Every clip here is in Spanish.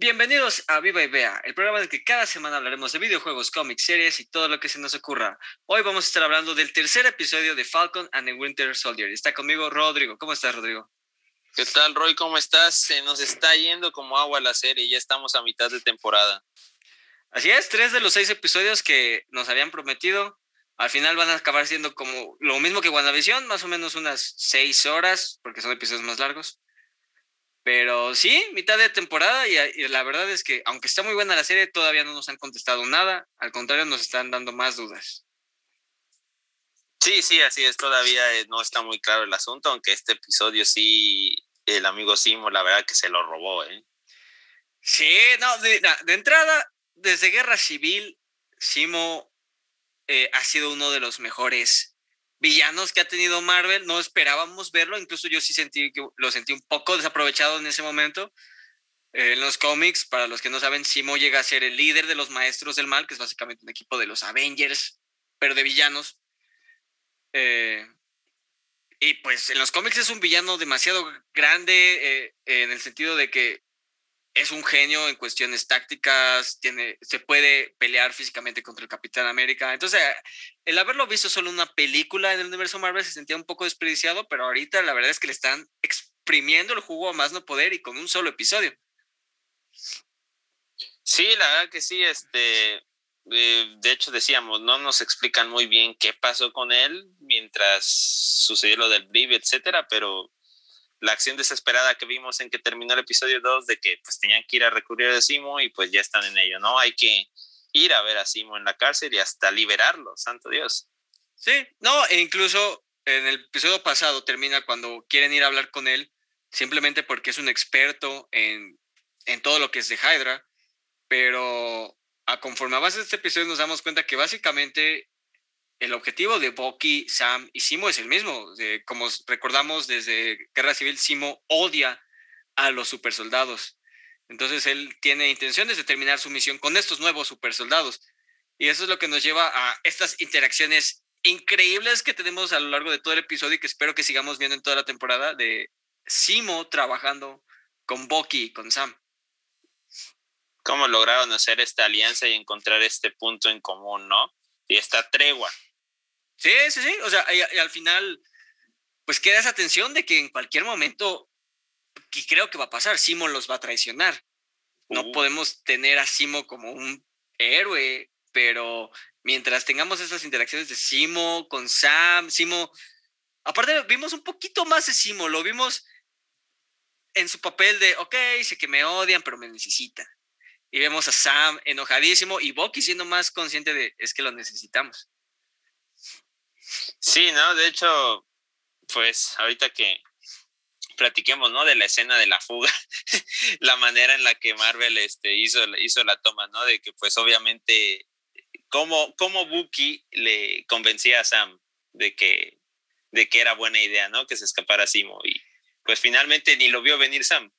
Bienvenidos a Viva y Vea, el programa en el que cada semana hablaremos de videojuegos, cómics, series y todo lo que se nos ocurra. Hoy vamos a estar hablando del tercer episodio de Falcon and the Winter Soldier. Está conmigo Rodrigo. ¿Cómo estás, Rodrigo? ¿Qué tal, Roy? ¿Cómo estás? Se nos está yendo como agua la serie, ya estamos a mitad de temporada. Así es, tres de los seis episodios que nos habían prometido, al final van a acabar siendo como lo mismo que WandaVision, más o menos unas seis horas, porque son episodios más largos. Pero sí, mitad de temporada y, la verdad es que aunque está muy buena la serie, todavía no nos han contestado nada, al contrario nos están dando más dudas. Sí, sí, así es, todavía eh, no está muy claro el asunto, aunque este episodio sí, el amigo Simo, la verdad que se lo robó, ¿eh? Sí, no, de, entrada, desde Guerra Civil, Simo eh, ha sido uno de los mejores villanos que ha tenido Marvel. No esperábamos verlo, incluso yo sí sentí que lo sentí un poco desaprovechado en ese momento. Eh, en los cómics, para los que no saben, Simo llega a ser el líder de los Maestros del Mal, que es básicamente un equipo de los Avengers, pero de villanos. Eh, y pues en los cómics es un villano demasiado grande eh, en el sentido de que es un genio en cuestiones tácticas, tiene, se puede pelear físicamente contra el Capitán América. Entonces, el haberlo visto solo una película en el universo Marvel se sentía un poco desperdiciado, pero ahorita la verdad es que le están exprimiendo el jugo a más no poder y con un solo episodio. Sí, la verdad que sí, este, eh, de hecho decíamos, no nos explican muy bien qué pasó con él mientras sucedió lo del Vive, etcétera, pero la acción desesperada que vimos en que terminó el episodio 2 de que pues tenían que ir a recurrir a Simo y pues ya están en ello, ¿no? Hay que ir a ver a Simo en la cárcel y hasta liberarlo, santo Dios. Sí, no, e incluso en el episodio pasado termina cuando quieren ir a hablar con él, simplemente porque es un experto en, en todo lo que es de Hydra, pero a conforme avanza este episodio nos damos cuenta que básicamente el objetivo de Bucky, Sam y Simo es el mismo. como recordamos desde Guerra Civil, Simo odia a los supersoldados. Entonces él tiene intenciones de terminar su misión con estos nuevos supersoldados. Y eso es lo que nos lleva a estas interacciones increíbles que tenemos a lo largo de todo el episodio y que espero que sigamos viendo en toda la temporada de Simo trabajando con Bucky y con Sam. ¿Cómo lograron hacer esta alianza y encontrar este punto en común, no? Y esta tregua. Sí, sí, sí. O sea, y, al final, pues queda esa tensión de que en cualquier momento, que creo que va a pasar, Simo los va a traicionar. No uh. podemos tener a Simo como un héroe, pero mientras tengamos esas interacciones de Simo con Sam, Simo, aparte vimos un poquito más de Simo, lo vimos en su papel de, ok, sé que me odian, pero me necesitan. Y vemos a Sam enojadísimo y Bucky siendo más consciente de, es que lo necesitamos. Sí, ¿no? De hecho, pues ahorita que platiquemos, ¿no? De la escena de la fuga, la manera en la que Marvel este, hizo, hizo la toma, ¿no? De que pues obviamente, cómo, cómo Bucky le convencía a Sam de que, de que era buena idea, ¿no? Que se escapara Simo y pues finalmente ni lo vio venir Sam.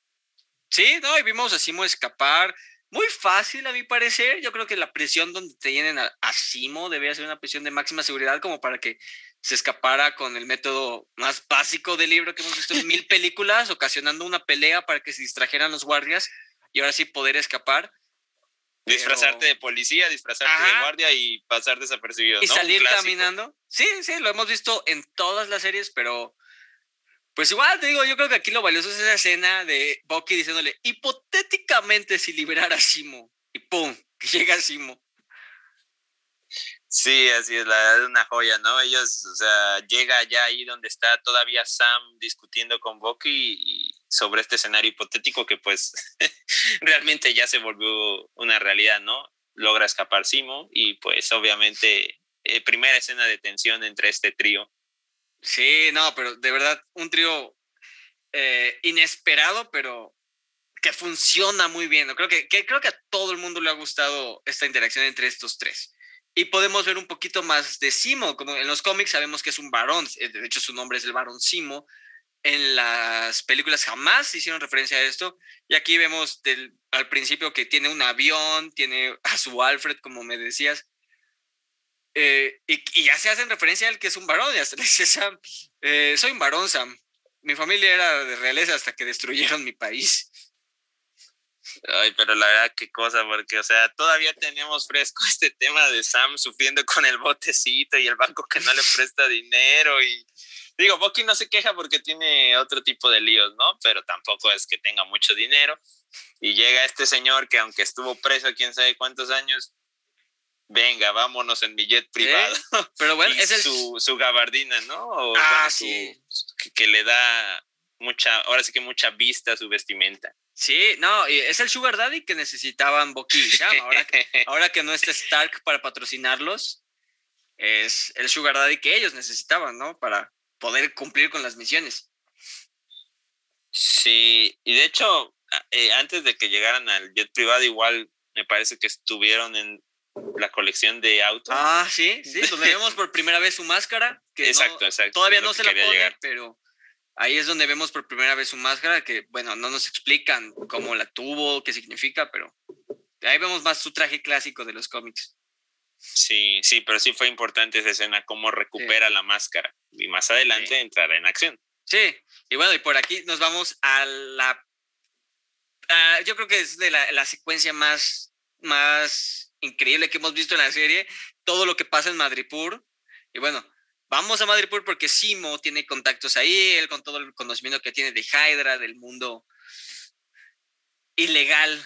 Sí, no, y vimos a Simo escapar, muy fácil a mi parecer. Yo creo que la presión donde te llenen a, Simo debía ser una presión de máxima seguridad como para que se escapara con el método más básico del libro que hemos visto en mil películas, ocasionando una pelea para que se distrajeran los guardias y ahora sí poder escapar. Disfrazarte de policía, disfrazarte de guardia y pasar desapercibido. Y salir caminando. Sí, sí, lo hemos visto en todas las series, pero pues igual te digo, yo creo que aquí lo valioso es esa escena de Bucky diciéndole, hipotéticamente si liberara a Simo, y pum, que llega Simo. Sí, así es, la verdad es una joya, ¿no? Ellos, o sea, llega allá ahí donde está todavía Sam discutiendo con Bucky sobre este escenario hipotético que pues realmente ya se volvió una realidad, ¿no? Logra escapar Simo y pues obviamente eh, primera escena de tensión entre este trío Sí, no, pero de verdad, un trío eh, inesperado, pero que funciona muy bien. Creo que, creo que a todo el mundo le ha gustado esta interacción entre estos tres. Y podemos ver un poquito más de Simo, como en los cómics sabemos que es un varón, eh, de hecho su nombre es el varón Simo. En las películas jamás hicieron referencia a esto. Y aquí vemos al principio que tiene un avión, tiene a su Alfred, como me decías. Eh, y, ya se hacen referencia al que es un varón, ya se le dice Sam, eh, soy un varón, Sam. Mi familia era de realeza hasta que destruyeron mi país. Ay, pero la verdad, qué cosa, porque, o sea, todavía tenemos fresco este tema de Sam sufriendo con el botecito y el banco que no le presta dinero. Y digo, Bucky no se queja porque tiene otro tipo de líos, ¿no? Pero tampoco es que tenga mucho dinero. Y llega este señor que, aunque estuvo preso quién sabe cuántos años, venga, vámonos en mi jet privado. Pero bueno, es su, su gabardina, ¿no? ah, sí. que le da mucha, ahora sí que mucha vista a su vestimenta. Sí, no, es el Sugar Daddy que necesitaban Bucky Ahora, que, ahora que no está Stark para patrocinarlos, es el Sugar Daddy que ellos necesitaban, ¿no? Para poder cumplir con las misiones. Sí, y de hecho, eh, antes de que llegaran al jet privado, igual me parece que estuvieron en la colección de autos. Ah, sí, sí, donde vemos por primera vez su máscara. Que exacto, exacto. Todavía no se la pone, pero Ahí es donde vemos por primera vez su máscara, que bueno, no nos explican cómo la tuvo, qué significa, pero ahí vemos más su traje clásico de los cómics. Sí, sí, pero sí fue importante esa escena, cómo recupera la máscara. Y más adelante entrará en acción. Sí, y bueno, y por aquí nos vamos a la... yo creo que es de la, la secuencia más, más increíble que hemos visto en la serie, todo lo que pasa en Madripur. Y bueno, vamos a Madripoor porque Simo tiene contactos ahí, él con todo el conocimiento que tiene de Hydra, del mundo ilegal,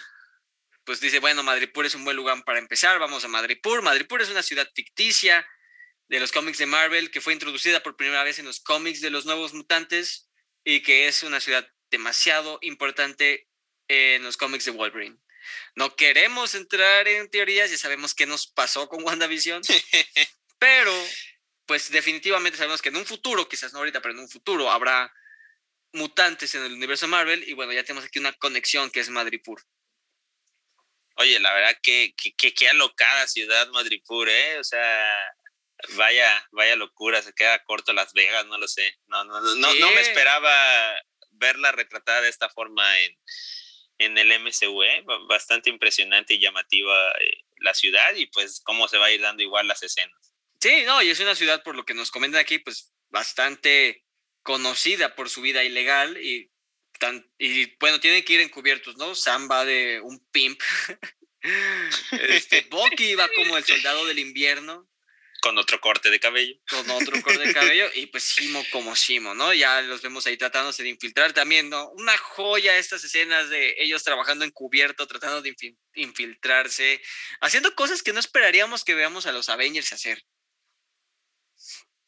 pues dice, bueno, Madripoor es un buen lugar para empezar, vamos a Madripoor. Madripoor es una ciudad ficticia de los cómics de Marvel que fue introducida por primera vez en los cómics de los nuevos mutantes y que es una ciudad demasiado importante en los cómics de Wolverine. No queremos entrar en teorías, ya sabemos qué nos pasó con WandaVision, pero pues definitivamente sabemos que en un futuro, quizás no ahorita, pero en un futuro habrá mutantes en el universo Marvel y bueno, ya tenemos aquí una conexión que es Madripur. Oye, la verdad que, que, que, alocada ciudad Madripur, ¿eh? O sea, vaya, vaya locura, se queda corto Las Vegas, no lo sé. No, no, no, no, me esperaba verla retratada de esta forma en, en el MCU, ¿eh? Bastante impresionante y llamativa eh, la ciudad y pues cómo se va a ir dando igual las escenas. Sí, no, y es una ciudad, por lo que nos comentan aquí, pues bastante conocida por su vida ilegal y, tan, y bueno, tienen que ir encubiertos, ¿no? Sam va de un pimp. este, Bucky va como el soldado del invierno. Con otro corte de cabello. Con otro corte de cabello. Y pues Simo como Simo, ¿no? Ya los vemos ahí tratándose de infiltrar también, ¿no? Una joya estas escenas de ellos trabajando encubierto, tratando de infiltrarse, haciendo cosas que no esperaríamos que veamos a los Avengers hacer.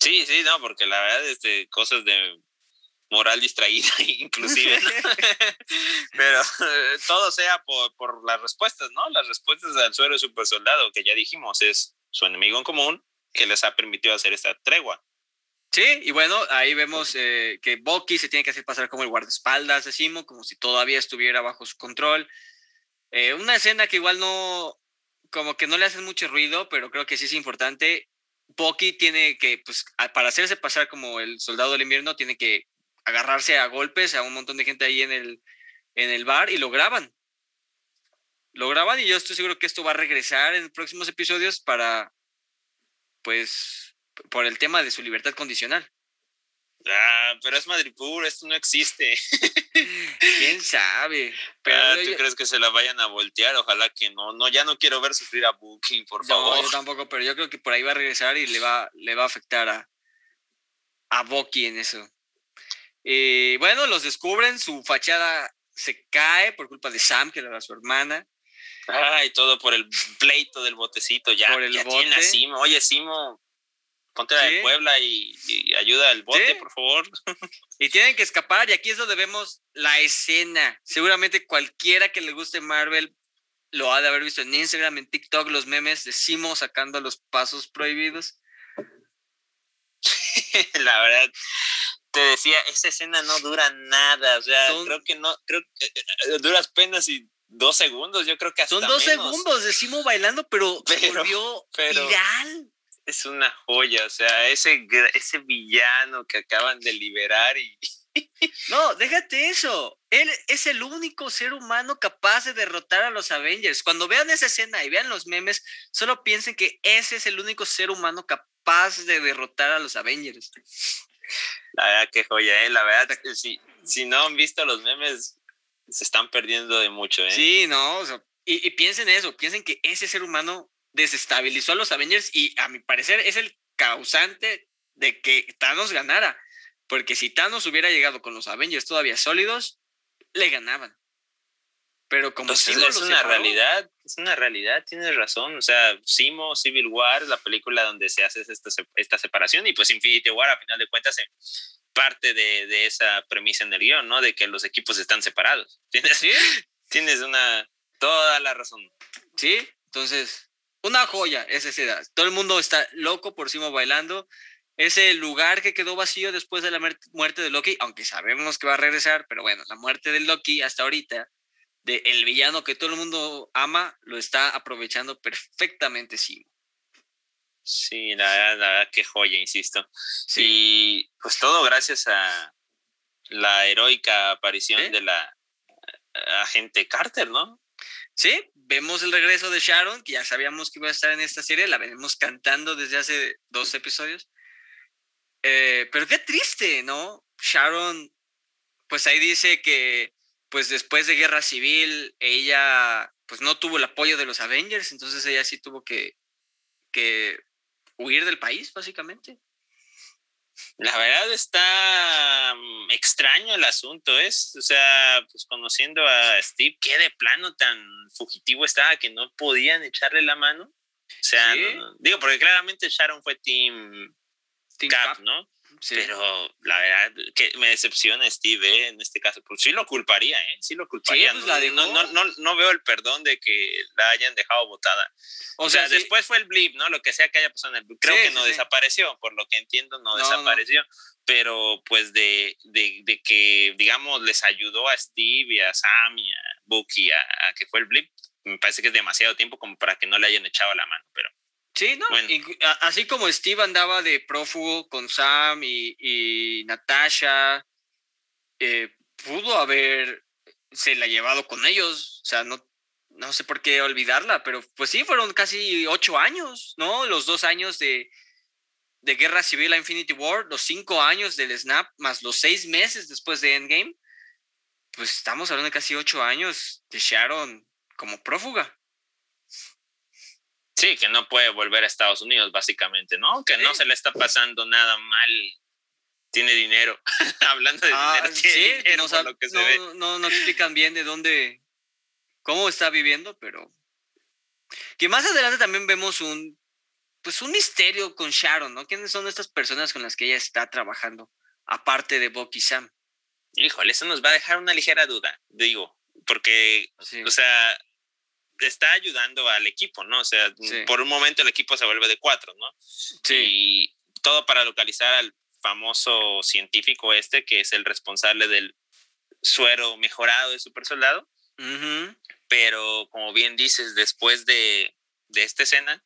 Sí, sí, no, porque la verdad, este, cosas de moral distraída, inclusive, pero eh, todo sea por, por, las respuestas, ¿no? Las respuestas del suero super soldado, que ya dijimos, es su enemigo en común, que les ha permitido hacer esta tregua. Sí, y bueno, ahí vemos eh, que Bucky se tiene que hacer pasar como el guardaespaldas de Simo, como si todavía estuviera bajo su control. Eh, una escena que igual no, como que no le hace mucho ruido, pero creo que sí es importante. Bucky tiene que, pues, para hacerse pasar como el soldado del invierno, tiene que agarrarse a golpes a un montón de gente ahí en el, en el bar y lo graban. Lo graban y yo estoy seguro que esto va a regresar en próximos episodios para, pues, por el tema de su libertad condicional. Ah, pero es Madripur, esto no existe. ¿Quién sabe? Pero ah, ¿Tú crees que se la vayan a voltear? Ojalá que no. No, ya no quiero ver sufrir a Booking, por favor. No, yo tampoco, pero yo creo que por ahí va a regresar y le va, le va a afectar a, a Bucky en eso. Y bueno, los descubren, su fachada se cae por culpa de Sam, que era su hermana. Ay, todo por el pleito del botecito, ya. Por el ya Tiene Simo. Oye, Simo, ponte la de Puebla y, ayuda al bote, por favor. Y tienen que escapar, y aquí es donde vemos la escena. Seguramente cualquiera que le guste Marvel lo ha de haber visto en Instagram, en TikTok, los memes de Simo sacando los pasos prohibidos. la verdad, te decía, esa escena no dura nada, o sea, creo que no, creo que eh, eh, duras penas y dos segundos, yo creo que hasta Son dos segundos de Simo bailando, pero, se volvió viral es una joya, o sea, ese, ese villano que acaban de liberar y... No, déjate eso. Él es el único ser humano capaz de derrotar a los Avengers. Cuando vean esa escena y vean los memes, solo piensen que ese es el único ser humano capaz de derrotar a los Avengers. La verdad, qué joya, ¿eh? La verdad, si, si no han visto los memes, se están perdiendo de mucho, ¿eh? Sí, no, y, y piensen eso, piensen que ese ser humano desestabilizó a los Avengers y a mi parecer es el causante de que Thanos ganara. Porque si Thanos hubiera llegado con los Avengers todavía sólidos, le ganaban. Pero como pues es, una realidad, es una realidad, tienes razón. O sea, Simo, Civil War, la película donde se hace esta, esta separación, y pues Infinity War, a final de cuentas, parte de, de, esa premisa en el guion, ¿no? De que los equipos están separados. ¿Tienes, ¿Sí? tienes una, toda la razón. Sí, entonces, una joya esa edad. Todo el mundo está loco por Simo bailando. Ese lugar que quedó vacío después de la muerte de Loki, aunque sabemos que va a regresar, pero bueno, la muerte de Loki hasta ahorita, de el villano que todo el mundo ama, lo está aprovechando perfectamente Simo. Sí, la verdad, la verdad, qué joya, insisto. Sí. Y pues todo gracias a la heroica aparición de la agente Carter, ¿no? Sí, vemos el regreso de Sharon, que ya sabíamos que iba a estar en esta serie, la venimos cantando desde hace dos episodios. Eh, pero qué triste, ¿no? Sharon, pues ahí dice que pues después de guerra civil ella pues no tuvo el apoyo de los Avengers, entonces ella sí tuvo que, que huir del país, básicamente. La verdad está mm, extraño el asunto, es, o sea, pues conociendo a Steve, qué de plano tan fugitivo estaba que no podían echarle la mano. O sea, digo, porque claramente Sharon fue Team, team Cap, ¿no? Pero la verdad que me decepciona Steve ¿eh? en este caso. Pues sí lo culparía, ¿eh? Sí lo culparía. Pues no, no, no, no, veo el perdón de que la hayan dejado botada. O, sea, después fue el blip, ¿no? Lo que sea que haya pasado en el blip. Creo que no desapareció, por lo que entiendo, no, desapareció. Pero pues de, de, de, que, digamos, les ayudó a Steve a Sam y a Bucky a, a que fue el blip, me parece que es demasiado tiempo como para que no le hayan echado la mano, pero Sí, ¿no? así como Steve andaba de prófugo con Sam y, Natasha, eh, pudo haber se la llevado con ellos. O sea, no, no sé por qué olvidarla, pero pues sí, fueron casi ocho años, ¿no? Los dos años de, de Guerra Civil a Infinity War, los cinco años del Snap, más los seis meses después de Endgame. Pues estamos hablando de casi ocho años de Sharon como prófuga. Sí, que no puede volver a Estados Unidos, básicamente, ¿no? Que no se le está pasando nada mal. Tiene dinero. Hablando de ah, dinero, tiene dinero no, lo que se ve. No, no explican bien de dónde, cómo está viviendo, pero que más adelante también vemos un, pues un misterio con Sharon, ¿no? ¿Quiénes son estas personas con las que ella está trabajando, aparte de Bucky Sam? Híjole, eso nos va a dejar una ligera duda, digo, porque, o sea, está ayudando al equipo, ¿no? O sea, por un momento el equipo se vuelve de cuatro, ¿no? Sí. Y todo para localizar al famoso científico este, que es el responsable del suero mejorado de super soldado. Pero como bien dices, después de, de, esta escena,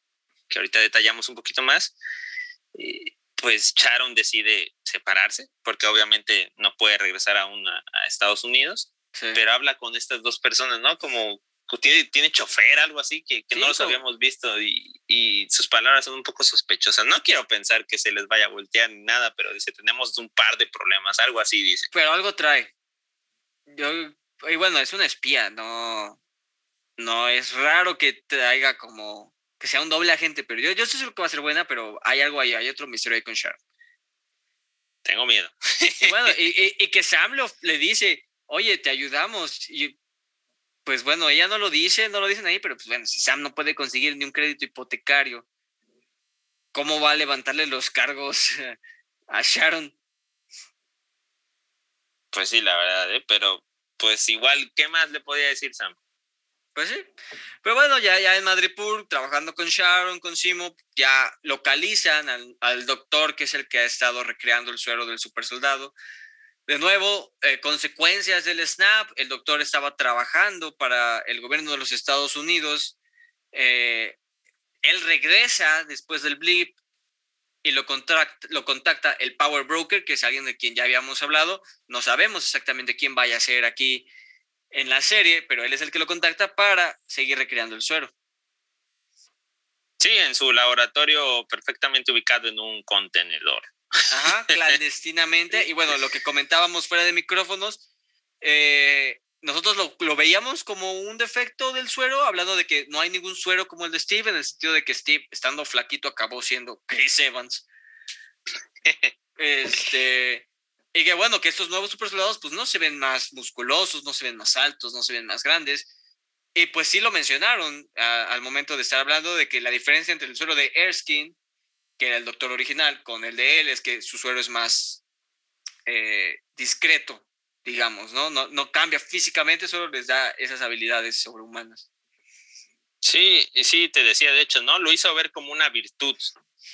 que ahorita detallamos un poquito más, eh, pues Sharon decide separarse, porque obviamente no puede regresar aún a, a Estados Unidos, pero habla con estas dos personas, ¿no? Como tiene, tiene chofer, algo así, que, que no los habíamos visto y, y, sus palabras son un poco sospechosas. No quiero pensar que se les vaya a voltear ni nada, pero dice, tenemos un par de problemas, algo así dice. Pero algo trae. Yo, y bueno, es una espía, no, no es raro que traiga como, que sea un doble agente, pero yo, yo estoy seguro que va a ser buena, pero hay algo ahí, hay otro misterio ahí con Sharon. Tengo miedo. Y bueno, y, y, que Sam lo, le dice, oye, te ayudamos. Y pues bueno, ella no lo dice, no lo dicen ahí, pero pues bueno, si Sam no puede conseguir ni un crédito hipotecario, ¿cómo va a levantarle los cargos a Sharon? Pues sí, la verdad, ¿eh? pero pues igual, ¿qué más le podía decir Sam? Pues sí. Pero bueno, ya, ya en Madripoor, trabajando con Sharon, con Simo, ya localizan al, al, doctor que es el que ha estado recreando el suero del super soldado. De nuevo, eh, consecuencias del snap, el doctor estaba trabajando para el gobierno de los Estados Unidos, eh, él regresa después del blip y lo, lo contacta el Power Broker, que es alguien de quien ya habíamos hablado, no sabemos exactamente quién vaya a ser aquí en la serie, pero él es el que lo contacta para seguir recreando el suero. Sí, en su laboratorio perfectamente ubicado en un contenedor. Ajá, clandestinamente. Y bueno, lo que comentábamos fuera de micrófonos, eh, nosotros lo, lo, veíamos como un defecto del suero, hablando de que no hay ningún suero como el de Steve, en el sentido de que Steve, estando flaquito, acabó siendo Chris Evans. este, y que bueno, que estos nuevos super soldados pues no se ven más musculosos, no se ven más altos, no se ven más grandes. Y pues sí lo mencionaron al momento de estar hablando de que la diferencia entre el suero de Erskine, que era el doctor original, con el de él es que su suero es más eh, discreto, digamos, ¿no? ¿no? No cambia físicamente, solo les da esas habilidades sobrehumanas. Sí, sí, te decía, de hecho, ¿no? Lo hizo ver como una virtud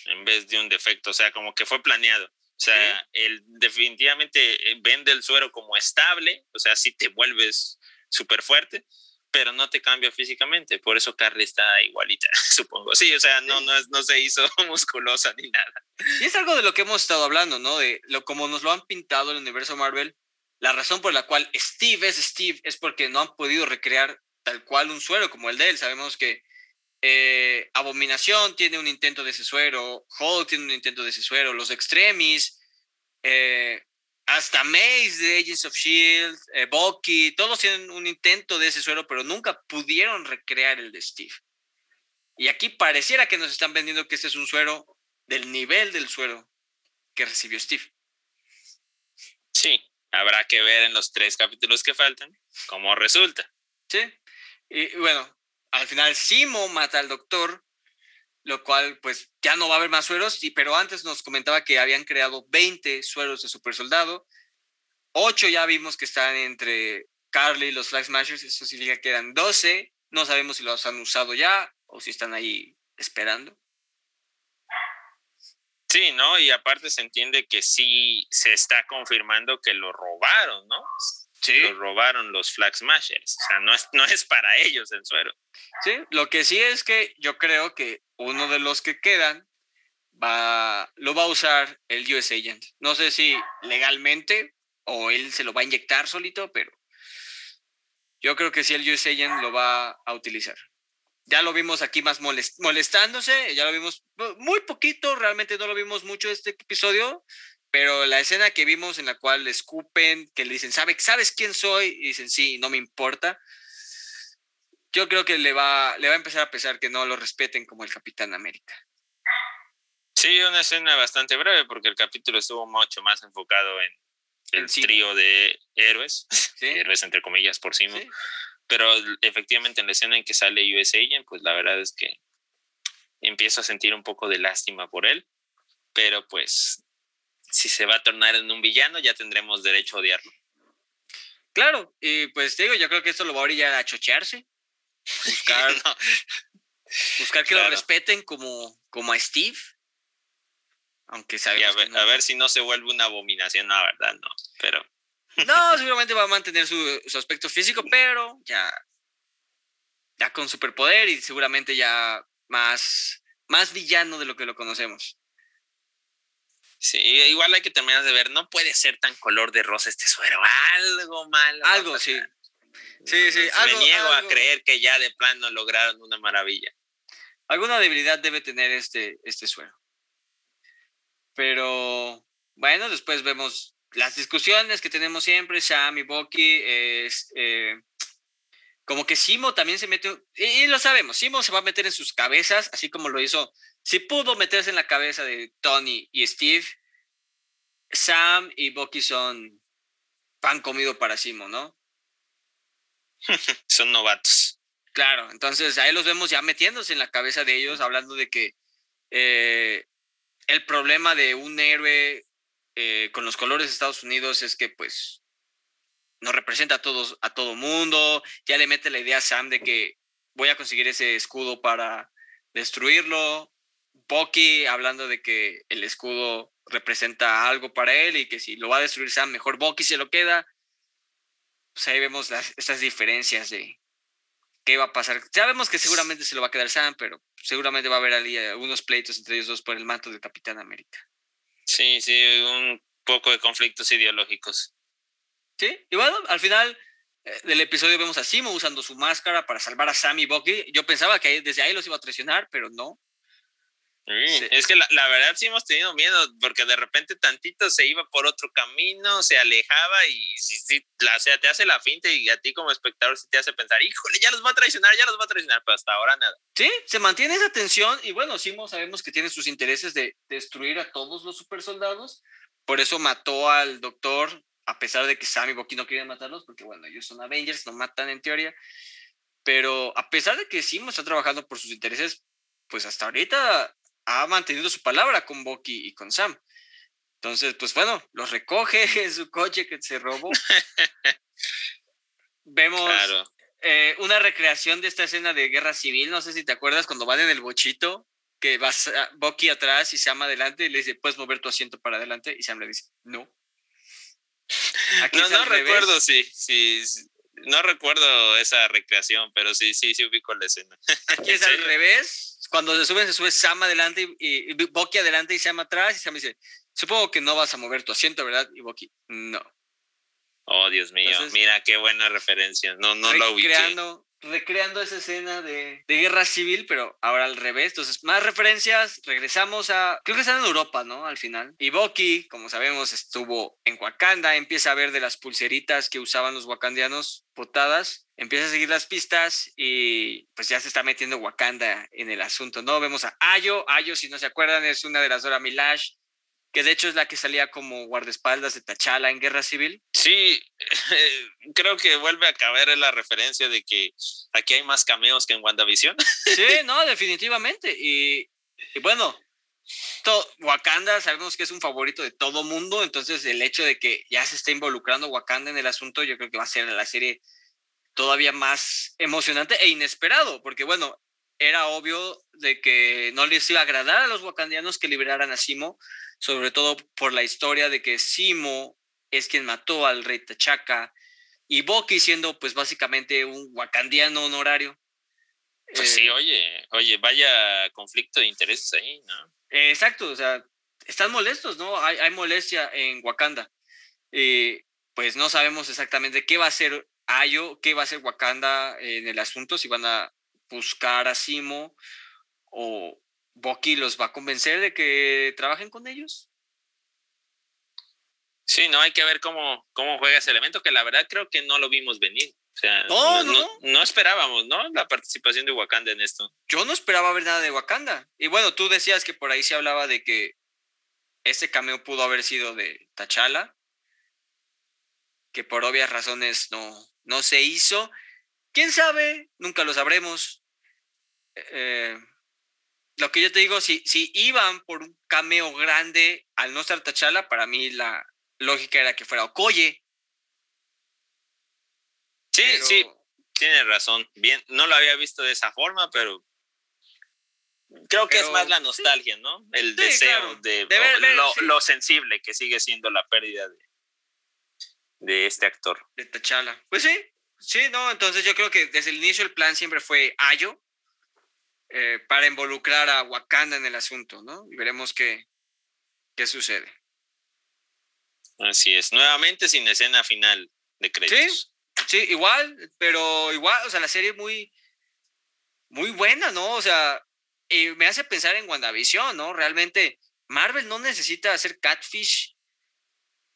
en vez de un defecto, o sea, como que fue planeado. O sea, él definitivamente eh, vende el suero como estable, o sea, si te vuelves súper fuerte, pero no te cambia físicamente. Por eso Carly está igualita, supongo. Sí, o sea, no, no, no se hizo musculosa ni nada. Y es algo de lo que hemos estado hablando, ¿no? De lo como nos lo han pintado el universo Marvel. La razón por la cual Steve es Steve es porque no han podido recrear tal cual un suero como el de él. Sabemos que eh, Abominación tiene un intento de ese suero, Hulk tiene un intento de ese suero, los Extremis, eh, hasta Maze de Agents of Shield, eh, Bucky, todos tienen un intento de ese suero, pero nunca pudieron recrear el de Steve. Y aquí pareciera que nos están vendiendo que este es un suero del nivel del suero que recibió Steve. Sí, habrá que ver en los tres capítulos que faltan cómo resulta. Sí, y bueno, al final Simo mata al doctor, lo cual pues ya no va a haber más sueros, pero antes nos comentaba que habían creado 20 sueros de super soldado, 8 ya vimos que están entre Carly y los Flag Smashers, eso significa que eran 12, no sabemos si los han usado ya o si están ahí esperando. Sí, ¿no? Y aparte se entiende que sí se está confirmando que lo robaron, ¿no? Sí. Lo robaron los Flag Smashers. O sea, no es, no es para ellos el suero. Sí, lo que sí es que yo creo que uno de los que quedan va, lo va a usar el US Agent. No sé si legalmente o él se lo va a inyectar solito, pero yo creo que sí el US Agent lo va a utilizar. Ya lo vimos aquí más molestándose, ya lo vimos muy poquito, realmente no lo vimos mucho este episodio, pero la escena que vimos en la cual le escupen, que le dicen, ¿sabes quién soy? Y dicen, sí, no me importa yo creo que le va, le va a empezar a pesar que no lo respeten como el Capitán América. Sí, una escena bastante breve porque el capítulo estuvo mucho más enfocado en el trío de héroes, héroes entre comillas por sí. Pero efectivamente en la escena en que sale US Agent, pues la verdad es que empiezo a sentir un poco de lástima por él, pero pues si se va a tornar en un villano ya tendremos derecho a odiarlo. Claro, y pues te digo, yo creo que esto lo va a orillar a chochearse, Buscar, buscar que lo respeten como, como a Steve. Aunque sabemos. A ver, si no se vuelve una abominación, la verdad, no. Pero. No, seguramente va a mantener su, aspecto físico, pero ya. Ya con superpoder y seguramente ya más, más villano de lo que lo conocemos. Sí, igual hay que terminar de ver, no puede ser tan color de rosa este suero, algo malo. Algo, sí. Sí, sí. Me niego a creer que ya de plano lograron una maravilla. Alguna debilidad debe tener este, este suero. Pero bueno, después vemos las discusiones que tenemos siempre, Sam y Bucky, es, eh, como que Simo también se mete, y, lo sabemos, Simo se va a meter en sus cabezas, así como lo hizo, si pudo meterse en la cabeza de Tony y Steve, Sam y Bucky son pan comido para Simo, ¿no? Son novatos. Claro, entonces ahí los vemos ya metiéndose en la cabeza de ellos, hablando de que eh, el problema de un héroe eh, con los colores de Estados Unidos es que pues no representa a todos a todo mundo, ya le mete la idea a Sam de que voy a conseguir ese escudo para destruirlo. Bucky hablando de que el escudo representa algo para él y que si lo va a destruir Sam, mejor Bucky se lo queda pues ahí vemos las, estas diferencias de qué va a pasar. Sabemos que seguramente se lo va a quedar Sam, pero seguramente va a haber algunos pleitos entre ellos dos por el manto de Capitán América. Sí, sí, un poco de conflictos ideológicos. Sí, y bueno, al final eh, del episodio vemos a Simo usando su máscara para salvar a Sam y Bucky. Yo pensaba que desde ahí los iba a traicionar, pero no. Es que la, verdad sí hemos tenido miedo, porque de repente tantito se iba por otro camino, se alejaba y sí, la, o sea, te hace la finta y a ti como espectador sí te hace pensar, híjole, ya los va a traicionar, ya los va a traicionar, pero hasta ahora nada. Sí, se mantiene esa tensión y bueno, Simo sabemos que tiene sus intereses de destruir a todos los super soldados, por eso mató al doctor, a pesar de que Sam y Bucky no querían matarlos, porque bueno, ellos son Avengers, no matan en teoría, pero a pesar de que Simo está trabajando por sus intereses, pues hasta ahorita ha mantenido su palabra con Bucky y con Sam. Entonces, pues bueno, los recoge en su coche que se robó. Vemos eh, una recreación de esta escena de guerra civil. No sé si te acuerdas cuando van en el bochito, que va Bucky atrás y Sam adelante y le dice, ¿puedes mover tu asiento para adelante? Y Sam le dice, no. no, no recuerdo, sí, sí, No recuerdo esa recreación, pero sí, sí, sí ubico la escena. Aquí es al revés cuando se suben, se sube Sam adelante y, y, adelante y Sam atrás. Y Sam dice, supongo que no vas a mover tu asiento, ¿verdad? Y Bucky, no. Oh, Dios mío, mira qué buena referencia. No, no lo ubiqué recreando esa escena de, guerra civil, pero ahora al revés. Entonces, más referencias. Regresamos a. Creo que están en Europa, ¿no? Al final. Y Bucky, como sabemos, estuvo en Wakanda. Empieza a ver de las pulseritas que usaban los wakandianos potadas. Empieza a seguir las pistas y pues ya se está metiendo Wakanda en el asunto, ¿no? Vemos a Ayo. Ayo, si no se acuerdan, es una de las Dora Milash que de hecho es la que salía como guardaespaldas de Tachala en Guerra Civil. Sí, creo que vuelve a caber la referencia de que aquí hay más cameos que en WandaVision. Sí, no, definitivamente. Y, bueno, Wakanda sabemos que es un favorito de todo mundo, entonces el hecho de que ya se esté involucrando Wakanda en el asunto, yo creo que va a ser la serie todavía más emocionante e inesperado, porque bueno, era obvio de que no les iba a agradar a los wakandianos que liberaran a Simo, sobre todo por la historia de que Simo es quien mató al rey Tachaca y Boki siendo pues básicamente un wakandiano honorario. Pues sí, eh, oye, oye, vaya conflicto de intereses ahí, ¿no? exacto, o sea, están molestos, ¿no? Hay, hay molestia en Wakanda. Eh, pues no sabemos exactamente qué va a hacer Ayo, qué va a hacer Wakanda en el asunto, si van a buscar a Simo o, Bucky los va a convencer de que trabajen con ellos. Sí, no hay que ver cómo, cómo juega ese elemento, que la verdad creo que no lo vimos venir. O sea, no, no, esperábamos, ¿no? La participación de Wakanda en esto. Yo no esperaba ver nada de Wakanda. Y bueno, tú decías que por ahí se hablaba de que ese cameo pudo haber sido de T'Challa, que por obvias razones no, no se hizo. ¿Quién sabe? Nunca lo sabremos. Eh, lo que yo te digo, si, si iban por un cameo grande al no estar Tachala, para mí la lógica era que fuera Okoye. Sí, sí, tiene razón. Bien, no lo había visto de esa forma, pero creo que es más la nostalgia, ¿no? El deseo de, ver, lo, sensible que sigue siendo la pérdida de, de este actor. De Tachala. Pues sí, sí, no, entonces yo creo que desde el inicio el plan siempre fue Ayo, eh, para involucrar a Wakanda en el asunto, ¿no? Y veremos qué, qué sucede. Así es, nuevamente sin escena final de créditos. Sí, sí, igual, pero igual, o sea, la serie es muy, muy buena, ¿no? O sea, y me hace pensar en WandaVision, ¿no? Realmente Marvel no necesita hacer catfish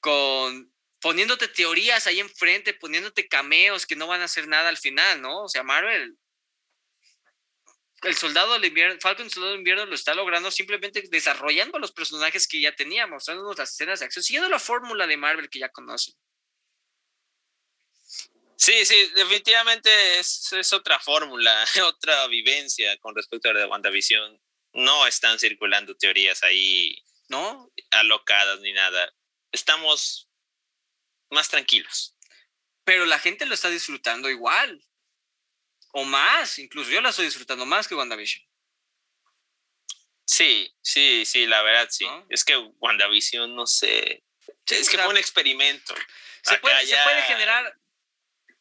con poniéndote teorías ahí enfrente, poniéndote cameos que no van a hacer nada al final, ¿no? O sea, Marvel el soldado del invierno, Falcon el soldado del invierno lo está logrando simplemente desarrollando los personajes que ya teníamos, mostrándonos las escenas de acción, siguiendo la fórmula de Marvel que ya conocen. Sí, sí, definitivamente es, es otra fórmula, otra vivencia con respecto a la de WandaVision. No están circulando teorías ahí ¿no? alocadas ni nada. Estamos más tranquilos. Pero la gente lo está disfrutando igual o más, incluso yo la estoy disfrutando más que WandaVision. Sí, sí, sí, la verdad sí. Es que WandaVision, no sé. es que fue un experimento. Se puede, generar.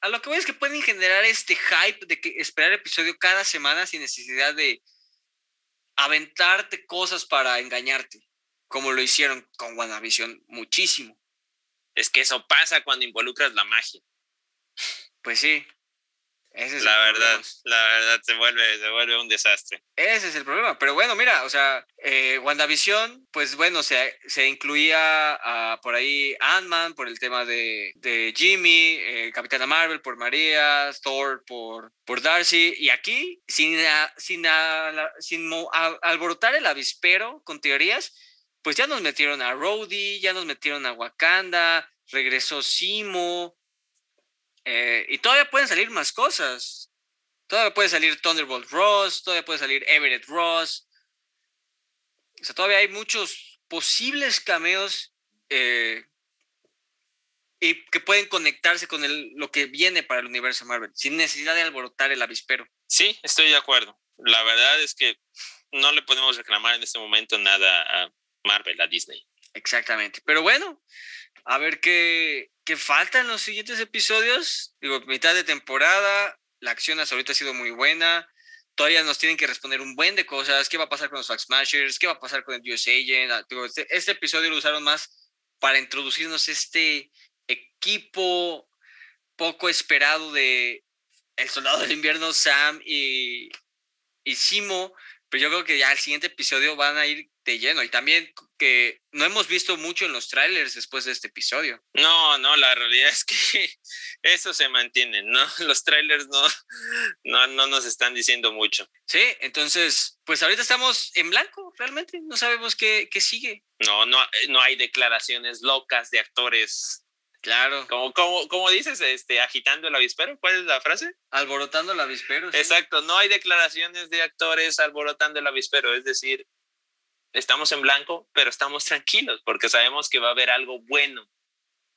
A lo que voy es que pueden generar este hype de que esperar episodio cada semana sin necesidad de aventarte cosas para engañarte, como lo hicieron con WandaVision muchísimo. Es que eso pasa cuando involucras la magia. Pues sí, la verdad, la verdad se vuelve, se vuelve un desastre. Ese es el problema. Pero bueno, mira, o sea, eh, WandaVision, pues bueno, se, se incluía por ahí Ant-Man por el tema de, de Jimmy, eh, Capitana Marvel por María, Thor por, por Darcy. Y aquí, sin, sin, sin alborotar el avispero con teorías, pues ya nos metieron a Rhodey, ya nos metieron a Wakanda, regresó Simo, eh, y todavía pueden salir más cosas. Todavía puede salir Thunderbolt Ross, todavía puede salir Everett Ross. O sea, todavía hay muchos posibles cameos eh, y que pueden conectarse con lo que viene para el universo Marvel, sin necesidad de alborotar el avispero. Sí, estoy de acuerdo. La verdad es que no le podemos reclamar en este momento nada a Marvel, a Disney. Exactamente. Pero bueno, a ver qué, qué falta en los siguientes episodios. Digo, mitad de temporada, la acción hasta ahorita ha sido muy buena. Todavía nos tienen que responder un buen de cosas. ¿Qué va a pasar con los Fax Smashers? ¿Qué va a pasar con el US Agent? Ah, este, este, episodio lo usaron más para introducirnos este equipo poco esperado de El Soldado del Invierno, Sam y, y Simo. Pero yo creo que ya el siguiente episodio van a ir de lleno. Y también que no hemos visto mucho en los trailers después de este episodio. No, no, la realidad es que eso se mantiene, ¿no? Los trailers no, no, no nos están diciendo mucho. Sí, entonces, pues ahorita estamos en blanco, realmente. No sabemos qué, qué sigue. No, no, no hay declaraciones locas de actores Claro. Como, como, como dices, este, agitando el avispero, ¿cuál es la frase? Alborotando el avispero. Exacto, no hay declaraciones de actores alborotando el avispero, es decir, estamos en blanco, pero estamos tranquilos porque sabemos que va a haber algo bueno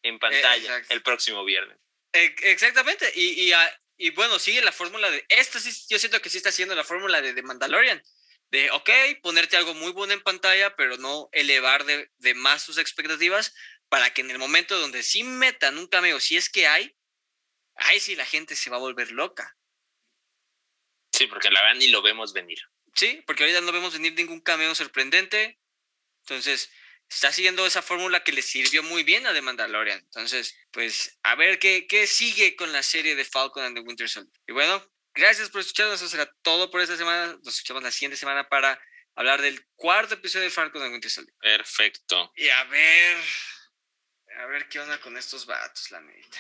en pantalla el próximo viernes. Exactamente, y, y, y bueno, sigue la fórmula de, esto sí, yo siento que sí está haciendo la fórmula de, de Mandalorian, de, ok, ponerte algo muy bueno en pantalla, pero no elevar de, de más sus expectativas para que en el momento donde sí metan un cameo, si es que hay, ahí sí la gente se va a volver loca. Sí, porque la verdad ni lo vemos venir. Sí, porque ahorita no vemos venir ningún cameo sorprendente. Entonces, está siguiendo esa fórmula que le sirvió muy bien a The Mandalorian. Entonces, pues, a ver qué, qué sigue con la serie de Falcon and the Winter Soldier. Y bueno, gracias por escucharnos. Eso será todo por esta semana. Nos escuchamos la siguiente semana para hablar del cuarto episodio de Falcon and the Winter Soldier. Perfecto. Y a ver, a ver qué onda con estos vatos, la neta.